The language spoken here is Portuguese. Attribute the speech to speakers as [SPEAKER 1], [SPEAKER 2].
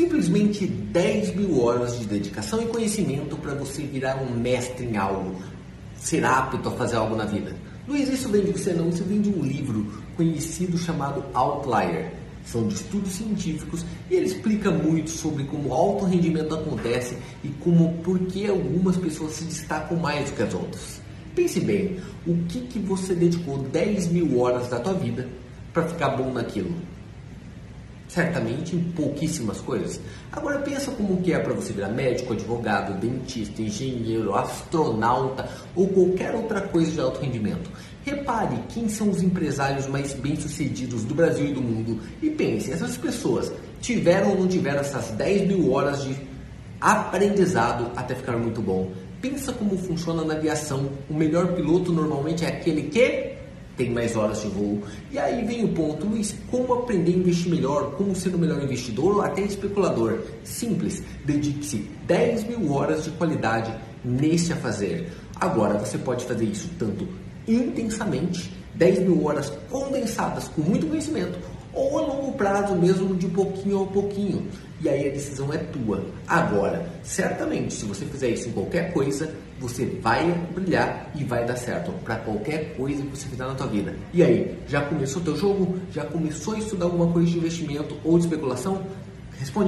[SPEAKER 1] simplesmente 10 mil horas de dedicação e conhecimento para você virar um mestre em algo, ser apto a fazer algo na vida. Luiz, isso vem de você não, isso vem de um livro conhecido chamado Outlier. São de estudos científicos e ele explica muito sobre como alto rendimento acontece e como por que algumas pessoas se destacam mais do que as outras. Pense bem, o que, que você dedicou 10 mil horas da tua vida para ficar bom naquilo? Certamente em pouquíssimas coisas. Agora pensa como que é para você virar médico, advogado, dentista, engenheiro, astronauta ou qualquer outra coisa de alto rendimento. Repare quem são os empresários mais bem-sucedidos do Brasil e do mundo e pense, essas pessoas tiveram ou não tiveram essas 10 mil horas de aprendizado até ficar muito bom. Pensa como funciona na aviação. O melhor piloto normalmente é aquele que tem mais horas de voo. E aí vem o ponto, Luiz, como aprender a investir melhor, como ser o melhor investidor ou até especulador? Simples, dedique-se 10 mil horas de qualidade nesse a fazer. Agora você pode fazer isso tanto intensamente, 10 mil horas condensadas com muito conhecimento, ou a longo prazo mesmo de pouquinho a pouquinho. E aí a decisão é tua. Agora, certamente, se você fizer isso em qualquer coisa, você vai brilhar e vai dar certo para qualquer coisa que você fizer na tua vida. E aí, já começou teu jogo? Já começou a estudar alguma coisa de investimento ou de especulação? Responde